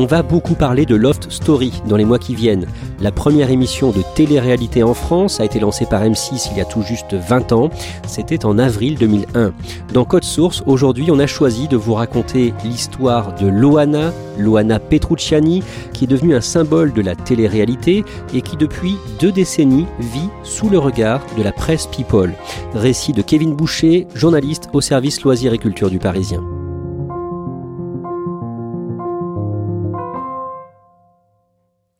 On va beaucoup parler de Loft Story dans les mois qui viennent. La première émission de télé-réalité en France a été lancée par M6 il y a tout juste 20 ans. C'était en avril 2001. Dans Code Source, aujourd'hui, on a choisi de vous raconter l'histoire de Loana, Loana Petrucciani, qui est devenue un symbole de la télé-réalité et qui depuis deux décennies vit sous le regard de la presse People. Récit de Kevin Boucher, journaliste au service loisirs et culture du Parisien.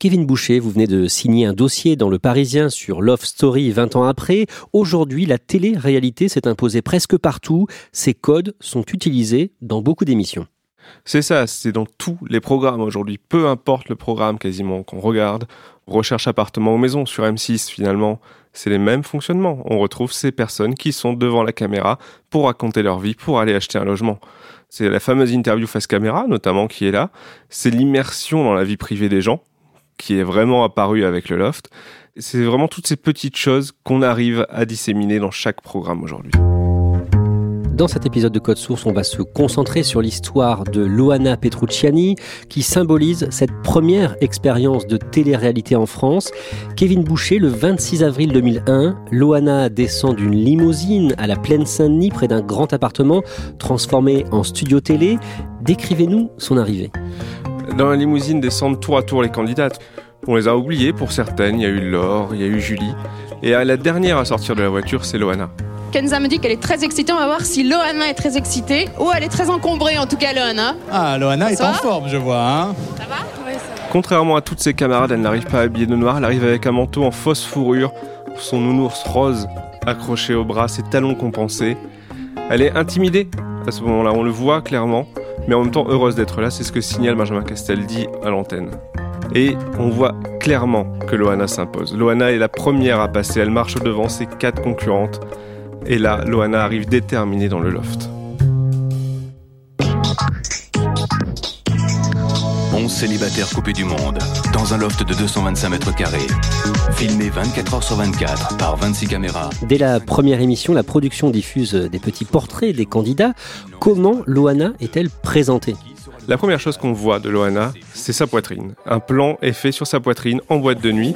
Kevin Boucher, vous venez de signer un dossier dans Le Parisien sur Love Story 20 ans après. Aujourd'hui, la télé-réalité s'est imposée presque partout. Ces codes sont utilisés dans beaucoup d'émissions. C'est ça, c'est dans tous les programmes aujourd'hui. Peu importe le programme quasiment qu'on regarde. Recherche appartement ou maison sur M6 finalement, c'est les mêmes fonctionnements. On retrouve ces personnes qui sont devant la caméra pour raconter leur vie, pour aller acheter un logement. C'est la fameuse interview face caméra notamment qui est là. C'est l'immersion dans la vie privée des gens qui est vraiment apparu avec le loft. C'est vraiment toutes ces petites choses qu'on arrive à disséminer dans chaque programme aujourd'hui. Dans cet épisode de Code Source, on va se concentrer sur l'histoire de Loana Petrucciani, qui symbolise cette première expérience de télé-réalité en France. Kevin Boucher, le 26 avril 2001, Loana descend d'une limousine à la Plaine Saint-Denis, près d'un grand appartement transformé en studio télé. Décrivez-nous son arrivée. Dans la limousine descendent tour à tour les candidates. On les a oubliées pour certaines. Il y a eu Laure, il y a eu Julie. Et la dernière à sortir de la voiture, c'est Loana. Kenza me dit qu'elle est très excitée. On va voir si Loana est très excitée. Ou elle est très encombrée, en tout cas, Loana. Ah, Loana est en forme, je vois. Hein Ça va? Oui, ça va. Contrairement à toutes ses camarades, elle n'arrive pas habillée de noir. Elle arrive avec un manteau en fausse fourrure, son nounours rose accroché au bras, ses talons compensés. Elle est intimidée à ce moment-là, on le voit clairement, mais en même temps heureuse d'être là. C'est ce que signale Benjamin Castaldi à l'antenne. Et on voit clairement que Loana s'impose. Loana est la première à passer, elle marche devant ses quatre concurrentes. Et là, Loana arrive déterminée dans le loft. 11 célibataires coupés du monde, dans un loft de 225 mètres carrés. Filmé 24 heures sur 24 par 26 caméras. Dès la première émission, la production diffuse des petits portraits des candidats. Comment Loana est-elle présentée? La première chose qu'on voit de Loana, c'est sa poitrine. Un plan est fait sur sa poitrine en boîte de nuit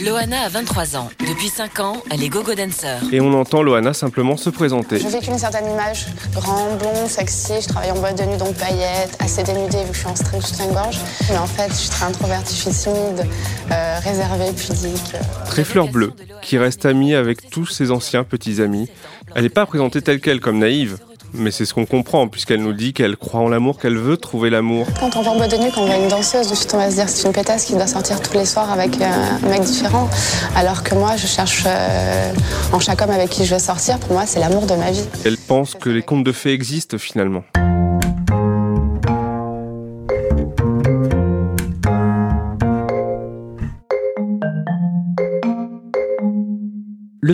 Loana a 23 ans. Depuis 5 ans, elle est gogo dancer. et on entend Loana simplement se présenter. Je véhicule une certaine image, grand, blond, sexy, je travaille en boîte de nuit donc paillettes, assez dénudée vu que je suis en string soutien-gorge. Mais en fait, je suis très introvertie, je suis timide, euh, réservée, pudique. Très fleur bleue, qui reste amie avec tous ses anciens petits amis. Elle n'est pas présentée telle qu'elle comme naïve, mais c'est ce qu'on comprend puisqu'elle nous dit qu'elle croit en l'amour, qu'elle veut trouver l'amour. Quand on va en boîte de nuit, quand on voit une danseuse, de suite on va se dire c'est une pétasse qui doit sortir tous les soirs avec euh, un mec différent. Alors que moi, je cherche euh, en chaque homme avec qui je vais sortir, pour moi, c'est l'amour de ma vie. Elle pense que les contes de fées existent finalement.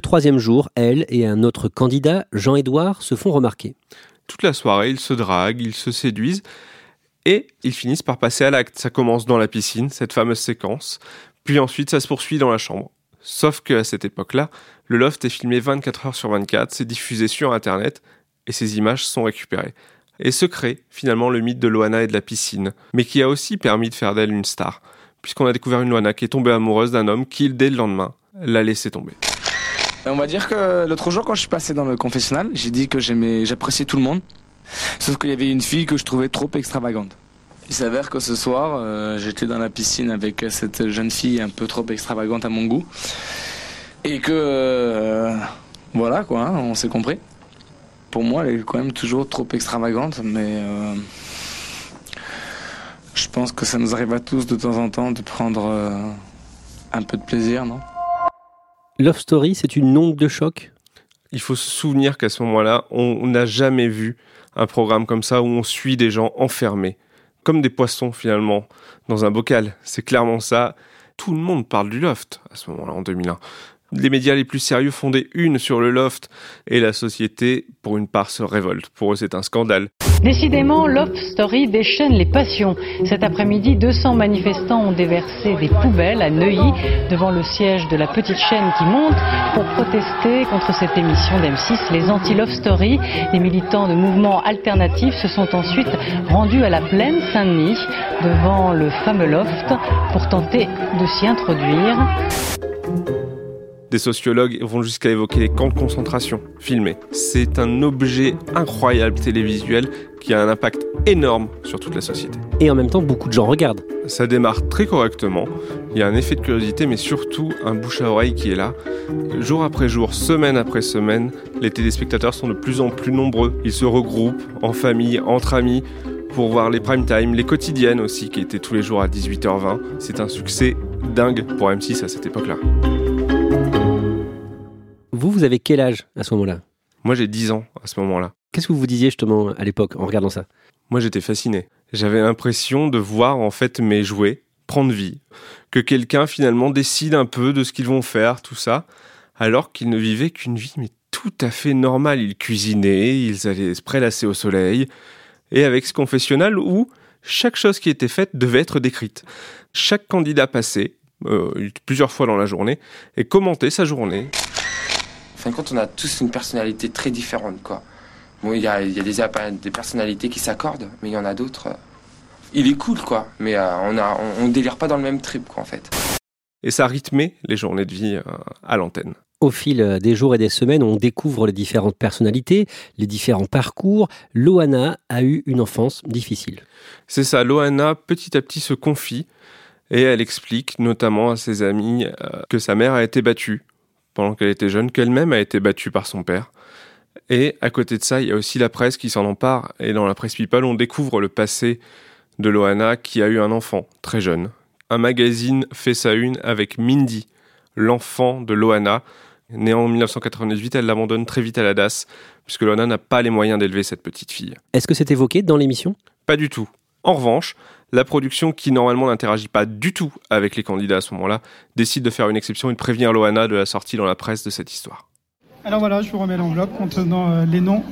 Troisième jour, elle et un autre candidat, Jean-Édouard, se font remarquer. Toute la soirée, ils se draguent, ils se séduisent et ils finissent par passer à l'acte. Ça commence dans la piscine, cette fameuse séquence, puis ensuite ça se poursuit dans la chambre. Sauf qu'à cette époque-là, le loft est filmé 24 heures sur 24, c'est diffusé sur Internet et ces images sont récupérées. et se crée finalement le mythe de Loana et de la piscine, mais qui a aussi permis de faire d'elle une star, puisqu'on a découvert une Loana qui est tombée amoureuse d'un homme qui, dès le lendemain, l'a laissé tomber. On va dire que l'autre jour, quand je suis passé dans le confessionnal, j'ai dit que j'aimais, j'appréciais tout le monde, sauf qu'il y avait une fille que je trouvais trop extravagante. Il s'avère que ce soir, euh, j'étais dans la piscine avec cette jeune fille un peu trop extravagante à mon goût, et que euh, voilà quoi, hein, on s'est compris. Pour moi, elle est quand même toujours trop extravagante, mais euh, je pense que ça nous arrive à tous de temps en temps de prendre un peu de plaisir, non? Love Story, c'est une onde de choc? Il faut se souvenir qu'à ce moment-là, on n'a jamais vu un programme comme ça où on suit des gens enfermés, comme des poissons finalement, dans un bocal. C'est clairement ça. Tout le monde parle du loft à ce moment-là, en 2001. Les médias les plus sérieux font des unes sur le loft et la société, pour une part, se révolte. Pour eux, c'est un scandale. Décidément, Love Story déchaîne les passions. Cet après-midi, 200 manifestants ont déversé des poubelles à Neuilly devant le siège de la petite chaîne qui monte pour protester contre cette émission d'M6, les anti-Love Story. Les militants de mouvements alternatifs se sont ensuite rendus à la plaine Saint-Denis devant le fameux loft pour tenter de s'y introduire. Des sociologues vont jusqu'à évoquer les camps de concentration filmés. C'est un objet incroyable télévisuel qui a un impact énorme sur toute la société. Et en même temps, beaucoup de gens regardent. Ça démarre très correctement. Il y a un effet de curiosité, mais surtout un bouche à oreille qui est là. Jour après jour, semaine après semaine, les téléspectateurs sont de plus en plus nombreux. Ils se regroupent en famille, entre amis, pour voir les prime time, les quotidiennes aussi, qui étaient tous les jours à 18h20. C'est un succès dingue pour M6 à cette époque-là. Vous, vous avez quel âge à ce moment-là? Moi, j'ai 10 ans à ce moment-là. Qu'est-ce que vous vous disiez justement à l'époque en regardant ça? Moi, j'étais fasciné. J'avais l'impression de voir en fait mes jouets prendre vie, que quelqu'un finalement décide un peu de ce qu'ils vont faire, tout ça, alors qu'ils ne vivaient qu'une vie mais tout à fait normale. Ils cuisinaient, ils allaient se prélasser au soleil, et avec ce confessionnal où chaque chose qui était faite devait être décrite. Chaque candidat passait, euh, plusieurs fois dans la journée, et commentait sa journée. En fin de compte, on a tous une personnalité très différente, quoi. Bon, il y a, y a des, des, personnalités qui s'accordent, mais il y en a d'autres. Euh, il est cool, quoi. Mais euh, on, a, on, on, délire pas dans le même trip, quoi, en fait. Et ça rythmait les journées de vie euh, à l'antenne. Au fil des jours et des semaines, on découvre les différentes personnalités, les différents parcours. Loana a eu une enfance difficile. C'est ça, Loana petit à petit se confie et elle explique notamment à ses amis euh, que sa mère a été battue pendant qu'elle était jeune, qu'elle-même a été battue par son père. Et à côté de ça, il y a aussi la presse qui s'en empare. Et dans la presse People, on découvre le passé de Loana qui a eu un enfant très jeune. Un magazine fait sa une avec Mindy, l'enfant de Loana. Née en 1998, elle l'abandonne très vite à la DAS, puisque Loana n'a pas les moyens d'élever cette petite fille. Est-ce que c'est évoqué dans l'émission? Pas du tout. En revanche, la production, qui normalement n'interagit pas du tout avec les candidats à ce moment-là, décide de faire une exception et de prévenir Loana de la sortie dans la presse de cette histoire. Alors voilà, je vous remets l'enveloppe contenant euh, les noms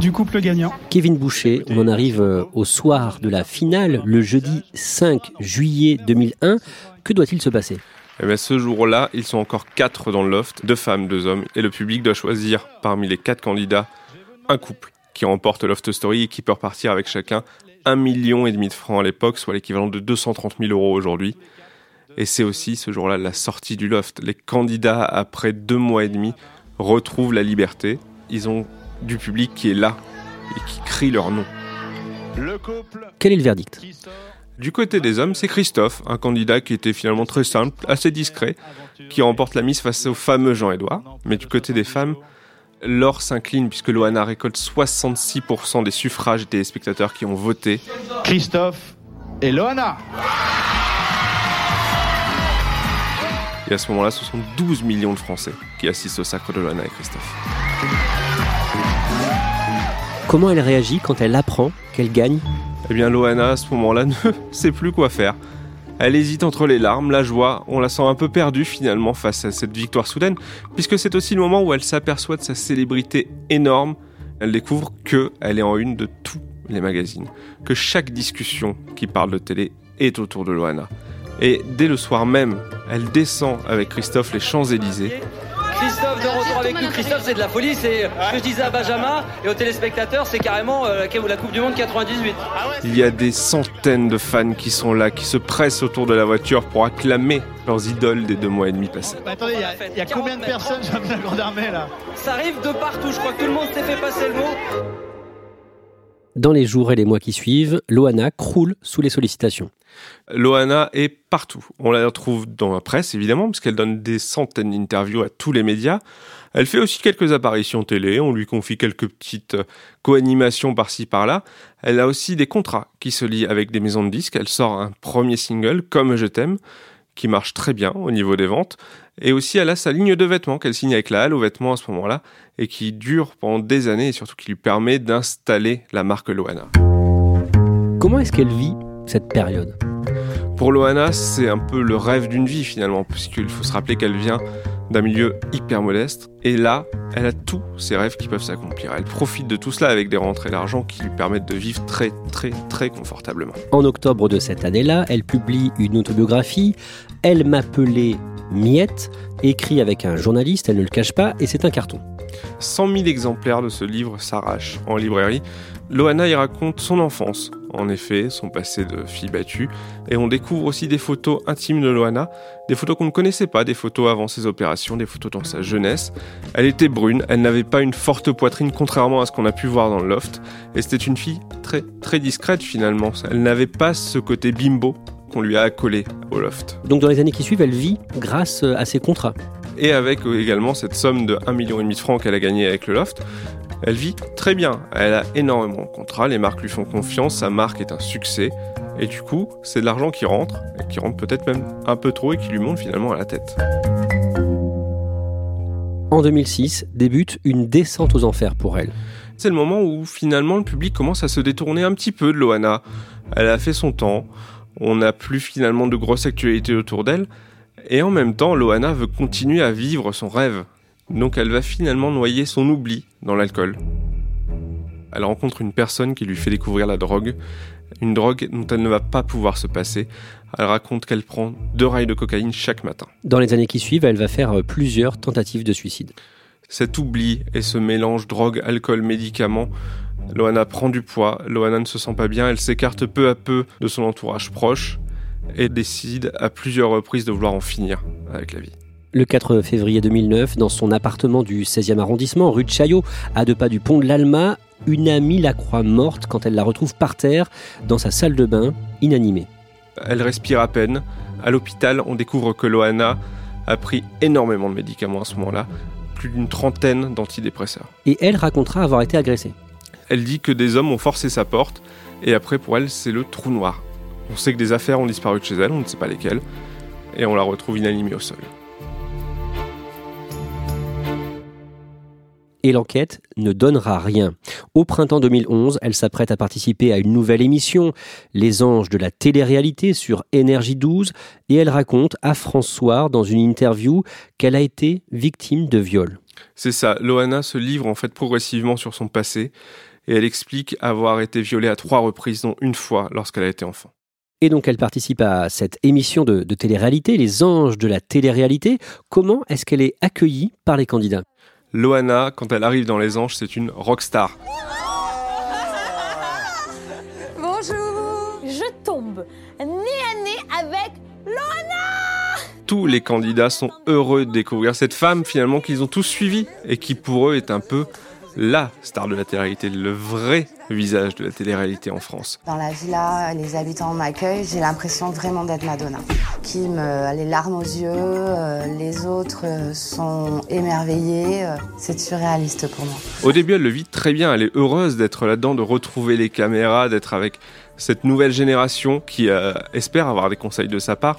du couple gagnant. Kevin Boucher, on en arrive euh, au soir de la finale, le jeudi 5 juillet 2001. Que doit-il se passer? Eh bien, ce jour-là, ils sont encore quatre dans le loft, deux femmes, deux hommes, et le public doit choisir parmi les quatre candidats un couple qui remporte Loft Story et qui peut repartir avec chacun un million et demi de francs à l'époque, soit l'équivalent de 230 000 euros aujourd'hui. Et c'est aussi ce jour-là la sortie du loft. Les candidats, après deux mois et demi, retrouvent la liberté. Ils ont du public qui est là et qui crie leur nom. Quel est le verdict? Du côté des hommes, c'est Christophe, un candidat qui était finalement très simple, assez discret, qui remporte la mise face au fameux Jean-Édouard. Mais du côté des femmes, Laure s'incline puisque Loana récolte 66% des suffrages des spectateurs qui ont voté. Christophe et Loana Et à ce moment-là, ce sont 12 millions de Français qui assistent au sacre de Loana et Christophe. Comment elle réagit quand elle apprend qu'elle gagne? Eh bien, Loana, à ce moment-là, ne sait plus quoi faire. Elle hésite entre les larmes, la joie, on la sent un peu perdue finalement face à cette victoire soudaine, puisque c'est aussi le moment où elle s'aperçoit de sa célébrité énorme. Elle découvre que elle est en une de tous les magazines, que chaque discussion qui parle de télé est autour de Loana. Et dès le soir même, elle descend avec Christophe les Champs-Élysées Christophe de retour avec nous. Christophe, c'est de la folie. C'est ce que je disais à Benjamin et aux téléspectateurs, c'est carrément euh, la Coupe du Monde 98. Il y a des centaines de fans qui sont là, qui se pressent autour de la voiture pour acclamer leurs idoles des deux mois et demi passés. Bah, attendez, il y, a combien de personnes la Grande Armée là? Ça arrive de partout. Je crois que tout le monde s'est fait passer le mot. Dans les jours et les mois qui suivent, Loana croule sous les sollicitations. Loana est partout. On la retrouve dans la presse, évidemment, parce qu'elle donne des centaines d'interviews à tous les médias. Elle fait aussi quelques apparitions télé, on lui confie quelques petites co-animations par-ci par-là. Elle a aussi des contrats qui se lient avec des maisons de disques. Elle sort un premier single, Comme je t'aime, qui marche très bien au niveau des ventes. Et aussi, elle a sa ligne de vêtements qu'elle signe avec la Halle aux vêtements à ce moment-là et qui dure pendant des années et surtout qui lui permet d'installer la marque Loana. Comment est-ce qu'elle vit cette période? Pour Loana, c'est un peu le rêve d'une vie finalement, puisqu'il faut se rappeler qu'elle vient d'un milieu hyper modeste. Et là, elle a tous ses rêves qui peuvent s'accomplir. Elle profite de tout cela avec des rentrées d'argent qui lui permettent de vivre très très très confortablement. En octobre de cette année-là, elle publie une autobiographie. Elle m'appelait Miette, écrit avec un journaliste, elle ne le cache pas, et c'est un carton. 100 000 exemplaires de ce livre s'arrachent en librairie. Loana y raconte son enfance, en effet, son passé de fille battue, et on découvre aussi des photos intimes de Loana, des photos qu'on ne connaissait pas, des photos avant ses opérations, des photos dans sa jeunesse. Elle était brune, elle n'avait pas une forte poitrine contrairement à ce qu'on a pu voir dans le loft, et c'était une fille très très discrète finalement. Elle n'avait pas ce côté bimbo qu'on lui a accolé au loft. Donc dans les années qui suivent, elle vit grâce à ses contrats. Et avec également cette somme de 1,5 million de francs qu'elle a gagné avec le loft, elle vit très bien. Elle a énormément de contrats, les marques lui font confiance, sa marque est un succès. Et du coup, c'est de l'argent qui rentre, et qui rentre peut-être même un peu trop et qui lui monte finalement à la tête. En 2006, débute une descente aux enfers pour elle. C'est le moment où finalement le public commence à se détourner un petit peu de Loana. Elle a fait son temps, on n'a plus finalement de grosses actualités autour d'elle, et en même temps, Loana veut continuer à vivre son rêve. Donc elle va finalement noyer son oubli dans l'alcool. Elle rencontre une personne qui lui fait découvrir la drogue, une drogue dont elle ne va pas pouvoir se passer. Elle raconte qu'elle prend deux rails de cocaïne chaque matin. Dans les années qui suivent, elle va faire euh, plusieurs tentatives de suicide. Cet oubli et ce mélange drogue, alcool, médicaments, Loana prend du poids, Loana ne se sent pas bien, elle s'écarte peu à peu de son entourage proche et décide à plusieurs reprises de vouloir en finir avec la vie. Le 4 février 2009, dans son appartement du 16e arrondissement, rue de Chaillot, à deux pas du pont de l'Alma, une amie la croit morte quand elle la retrouve par terre dans sa salle de bain, inanimée. Elle respire à peine. À l'hôpital, on découvre que Loana a pris énormément de médicaments à ce moment-là, plus d'une trentaine d'antidépresseurs. Et elle racontera avoir été agressée. Elle dit que des hommes ont forcé sa porte, et après pour elle, c'est le trou noir. On sait que des affaires ont disparu de chez elle, on ne sait pas lesquelles, et on la retrouve inanimée au sol. Et l'enquête ne donnera rien. Au printemps 2011, elle s'apprête à participer à une nouvelle émission, Les Anges de la télé-réalité sur Énergie 12, et elle raconte à François dans une interview qu'elle a été victime de viol. C'est ça, Loana se livre en fait progressivement sur son passé, et elle explique avoir été violée à trois reprises, dont une fois lorsqu'elle a été enfant. Et donc elle participe à cette émission de, de télé-réalité, Les Anges de la télé-réalité. Comment est-ce qu'elle est accueillie par les candidats? Loana, quand elle arrive dans Les Anges, c'est une rockstar. Bonjour Je tombe nez à nez avec Loana Tous les candidats sont heureux de découvrir cette femme finalement qu'ils ont tous suivie et qui pour eux est un peu la star de la télé-réalité, le vrai visage de la télé-réalité en France. Dans la villa, les habitants m'accueillent, j'ai l'impression vraiment d'être Madonna. Qui me les larmes aux yeux, euh, les autres euh, sont émerveillés, euh, c'est surréaliste pour moi. Au début, elle le vit très bien, elle est heureuse d'être là-dedans, de retrouver les caméras, d'être avec cette nouvelle génération qui espère avoir des conseils de sa part.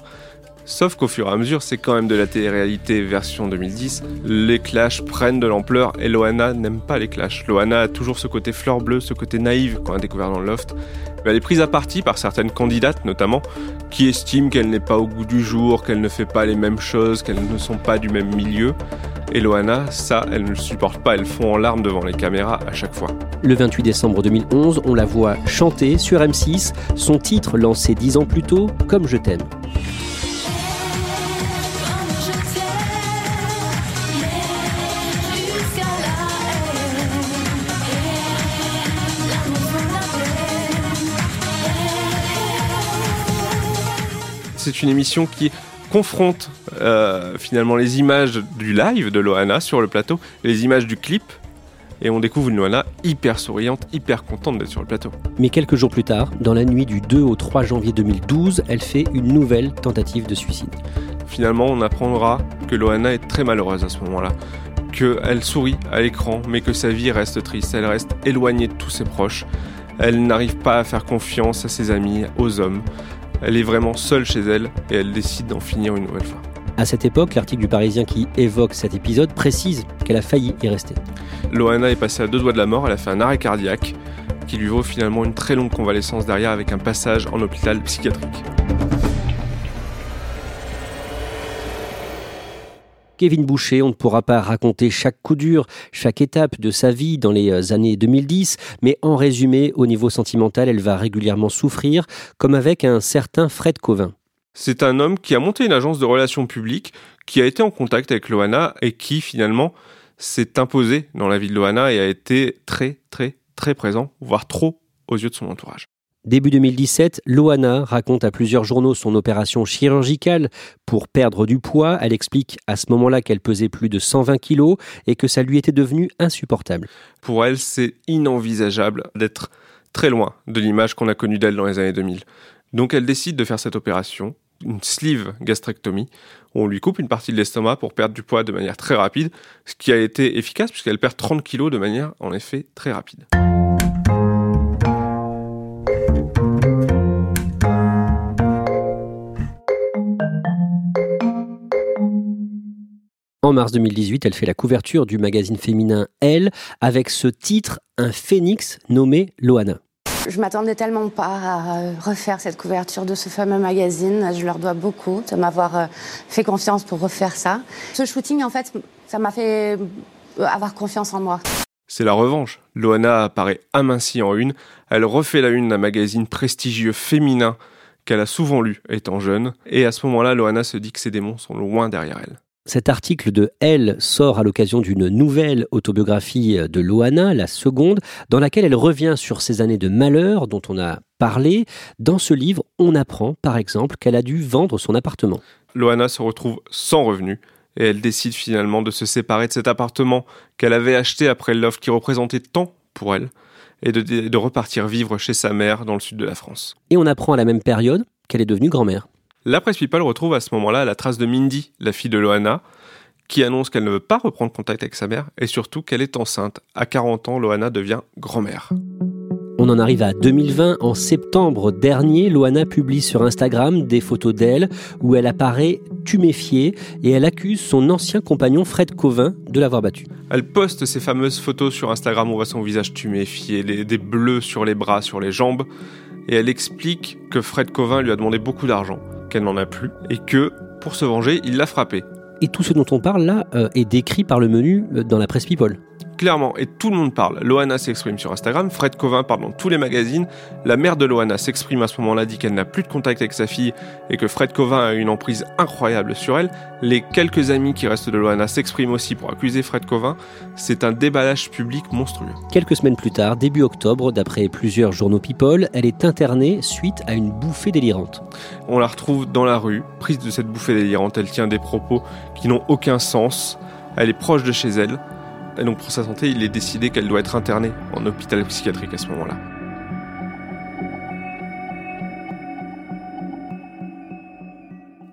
Sauf qu'au fur et à mesure, c'est quand même de la télé-réalité version 2010. Les clashs prennent de l'ampleur et Loana n'aime pas les clashs. Loana a toujours ce côté fleur bleue, ce côté naïve qu'on a découvert dans le loft. Elle est prise à partie par certaines candidates notamment, qui estiment qu'elle n'est pas au goût du jour, qu'elle ne fait pas les mêmes choses, qu'elles ne sont pas du même milieu. Et Loana, ça, elle ne le supporte pas, elle fond en larmes devant les caméras à chaque fois. Le 28 décembre 2011, on la voit chanter sur M6 son titre lancé dix ans plus tôt, Comme je t'aime. C'est une émission qui confronte euh, finalement les images du live de Loana sur le plateau, les images du clip, et on découvre une Loana hyper souriante, hyper contente d'être sur le plateau. Mais quelques jours plus tard, dans la nuit du 2 au 3 janvier 2012, elle fait une nouvelle tentative de suicide. Finalement, on apprendra que Loana est très malheureuse à ce moment-là, qu'elle sourit à l'écran, mais que sa vie reste triste, elle reste éloignée de tous ses proches, elle n'arrive pas à faire confiance à ses amis, aux hommes, elle est vraiment seule chez elle et elle décide d'en finir une nouvelle fois. À cette époque, l'article du Parisien qui évoque cet épisode précise qu'elle a failli y rester. Loana est passée à deux doigts de la mort, elle a fait un arrêt cardiaque qui lui vaut finalement une très longue convalescence derrière avec un passage en hôpital psychiatrique. Kevin Boucher, on ne pourra pas raconter chaque coup dur, chaque étape de sa vie dans les euh, années 2010, mais en résumé, au niveau sentimental, elle va régulièrement souffrir, comme avec un certain Fred Covin. C'est un homme qui a monté une agence de relations publiques, qui a été en contact avec Loana et qui finalement s'est imposé dans la vie de Loana et a été très très très présent, voire trop aux yeux de son entourage. Début 2017, Loana raconte à plusieurs journaux son opération chirurgicale pour perdre du poids. Elle explique à ce moment-là qu'elle pesait plus de 120 kilos et que ça lui était devenu insupportable. Pour elle, c'est inenvisageable d'être très loin de l'image qu'on a connue d'elle dans les années 2000. Donc elle décide de faire cette opération, une sleeve gastrectomie, on lui coupe une partie de l'estomac pour perdre du poids de manière très rapide, ce qui a été efficace puisqu'elle perd 30 kilos de manière en effet très rapide. En mars 2018, elle fait la couverture du magazine féminin Elle avec ce titre Un phénix nommé Loana. Je m'attendais tellement pas à euh, refaire cette couverture de ce fameux magazine. Je leur dois beaucoup de m'avoir euh, fait confiance pour refaire ça. Ce shooting, en fait, ça m'a fait euh, avoir confiance en moi. C'est la revanche. Loana apparaît amincie en une. Elle refait la une d'un magazine prestigieux féminin qu'elle a souvent lu étant jeune. Et à ce moment-là, Loana se dit que ses démons sont loin derrière elle. Cet article de Elle sort à l'occasion d'une nouvelle autobiographie de Loana, la seconde, dans laquelle elle revient sur ses années de malheur dont on a parlé. Dans ce livre, on apprend par exemple qu'elle a dû vendre son appartement. Loana se retrouve sans revenu et elle décide finalement de se séparer de cet appartement qu'elle avait acheté après l'offre qui représentait tant pour elle et de, de repartir vivre chez sa mère dans le sud de la France. Et on apprend à la même période qu'elle est devenue grand-mère. La presse People retrouve à ce moment-là la trace de Mindy, la fille de Loana, qui annonce qu'elle ne veut pas reprendre contact avec sa mère et surtout qu'elle est enceinte. À 40 ans, Loana devient grand-mère. On en arrive à 2020. En septembre dernier, Loana publie sur Instagram des photos d'elle où elle apparaît tuméfiée et elle accuse son ancien compagnon Fred Covin de l'avoir battue. Elle poste ces fameuses photos sur Instagram où on voit son visage tuméfié, des bleus sur les bras, sur les jambes, et elle explique que Fred Covin lui a demandé beaucoup d'argent qu'elle n'en a plus et que, pour se venger, il l'a frappée. Et tout ce dont on parle là euh, est décrit par le menu euh, dans la presse People clairement, et tout le monde parle. Loana s'exprime sur Instagram, Fred Covin parle dans tous les magazines. La mère de Loana s'exprime à ce moment-là, dit qu'elle n'a plus de contact avec sa fille et que Fred Covin a une emprise incroyable sur elle. Les quelques amis qui restent de Loana s'expriment aussi pour accuser Fred Covin. C'est un déballage public monstrueux. Quelques semaines plus tard, début octobre, d'après plusieurs journaux People, elle est internée suite à une bouffée délirante. On la retrouve dans la rue, prise de cette bouffée délirante. Elle tient des propos qui n'ont aucun sens. Elle est proche de chez elle. Et donc pour sa santé, il est décidé qu'elle doit être internée en hôpital psychiatrique à ce moment-là.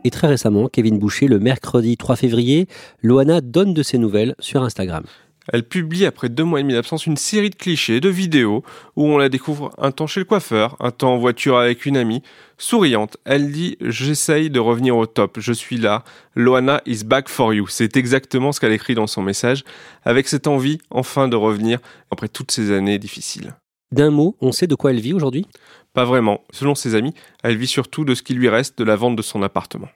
Et très récemment, Kevin Boucher, le mercredi 3 février, Loana donne de ses nouvelles sur Instagram. Elle publie après deux mois et demi d'absence une série de clichés, de vidéos, où on la découvre un temps chez le coiffeur, un temps en voiture avec une amie. Souriante, elle dit J'essaye de revenir au top, je suis là, Loana is back for you. C'est exactement ce qu'elle écrit dans son message, avec cette envie enfin de revenir après toutes ces années difficiles. D'un mot, on sait de quoi elle vit aujourd'hui? Pas vraiment. Selon ses amis, elle vit surtout de ce qui lui reste de la vente de son appartement.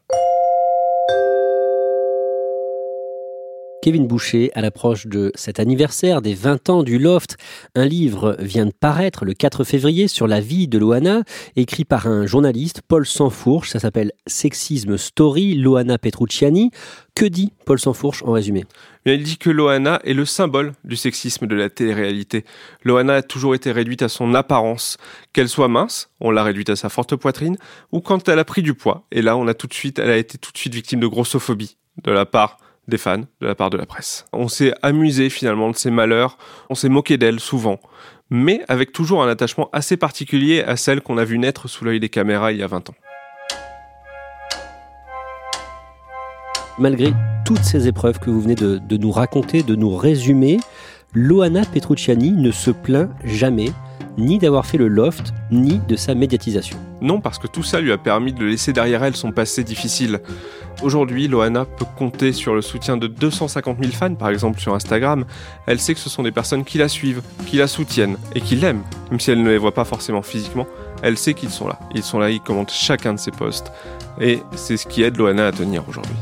Kevin Boucher, à l'approche de cet anniversaire des 20 ans du Loft, un livre vient de paraître le 4 février sur la vie de Loana, écrit par un journaliste, Paul Sansfourche. Ça s'appelle Sexisme Story, Loana Petrucciani. Que dit Paul Sansfourche en résumé? Il dit que Loana est le symbole du sexisme de la télé-réalité. Loana a toujours été réduite à son apparence, qu'elle soit mince, on l'a réduite à sa forte poitrine, ou quand elle a pris du poids. Et là, on a tout de suite, elle a été tout de suite victime de grossophobie de la part des fans, de la part de la presse. On s'est amusé finalement de ses malheurs, on s'est moqué d'elle souvent, mais avec toujours un attachement assez particulier à celle qu'on a vu naître sous l'œil des caméras il y a 20 ans. Malgré toutes ces épreuves que vous venez de, de nous raconter, de nous résumer, Loana Petrucciani ne se plaint jamais ni d'avoir fait le loft, ni de sa médiatisation. Non, parce que tout ça lui a permis de laisser derrière elle son passé difficile. Aujourd'hui, Loana peut compter sur le soutien de 250 000 fans, par exemple sur Instagram. Elle sait que ce sont des personnes qui la suivent, qui la soutiennent et qui l'aiment, même si elle ne les voit pas forcément physiquement. Elle sait qu'ils sont là. Ils sont là, ils commentent chacun de ses posts. Et c'est ce qui aide Loana à tenir aujourd'hui.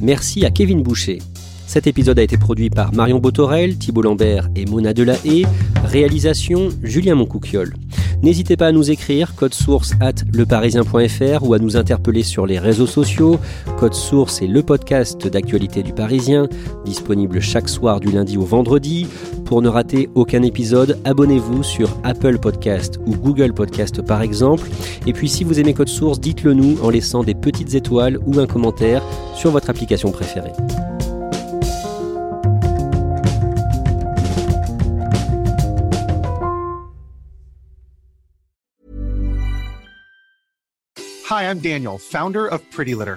Merci à Kevin Boucher. Cet épisode a été produit par Marion Botorel, Thibault Lambert et Mona Delahaye. Réalisation Julien Moncouquiole. N'hésitez pas à nous écrire code source at leparisien.fr ou à nous interpeller sur les réseaux sociaux. Code source est le podcast d'actualité du Parisien, disponible chaque soir du lundi au vendredi. Pour ne rater aucun épisode, abonnez-vous sur Apple Podcast ou Google Podcast par exemple. Et puis si vous aimez Code Source, dites-le nous en laissant des petites étoiles ou un commentaire sur votre application préférée. Hi, I'm Daniel, founder of Pretty Litter.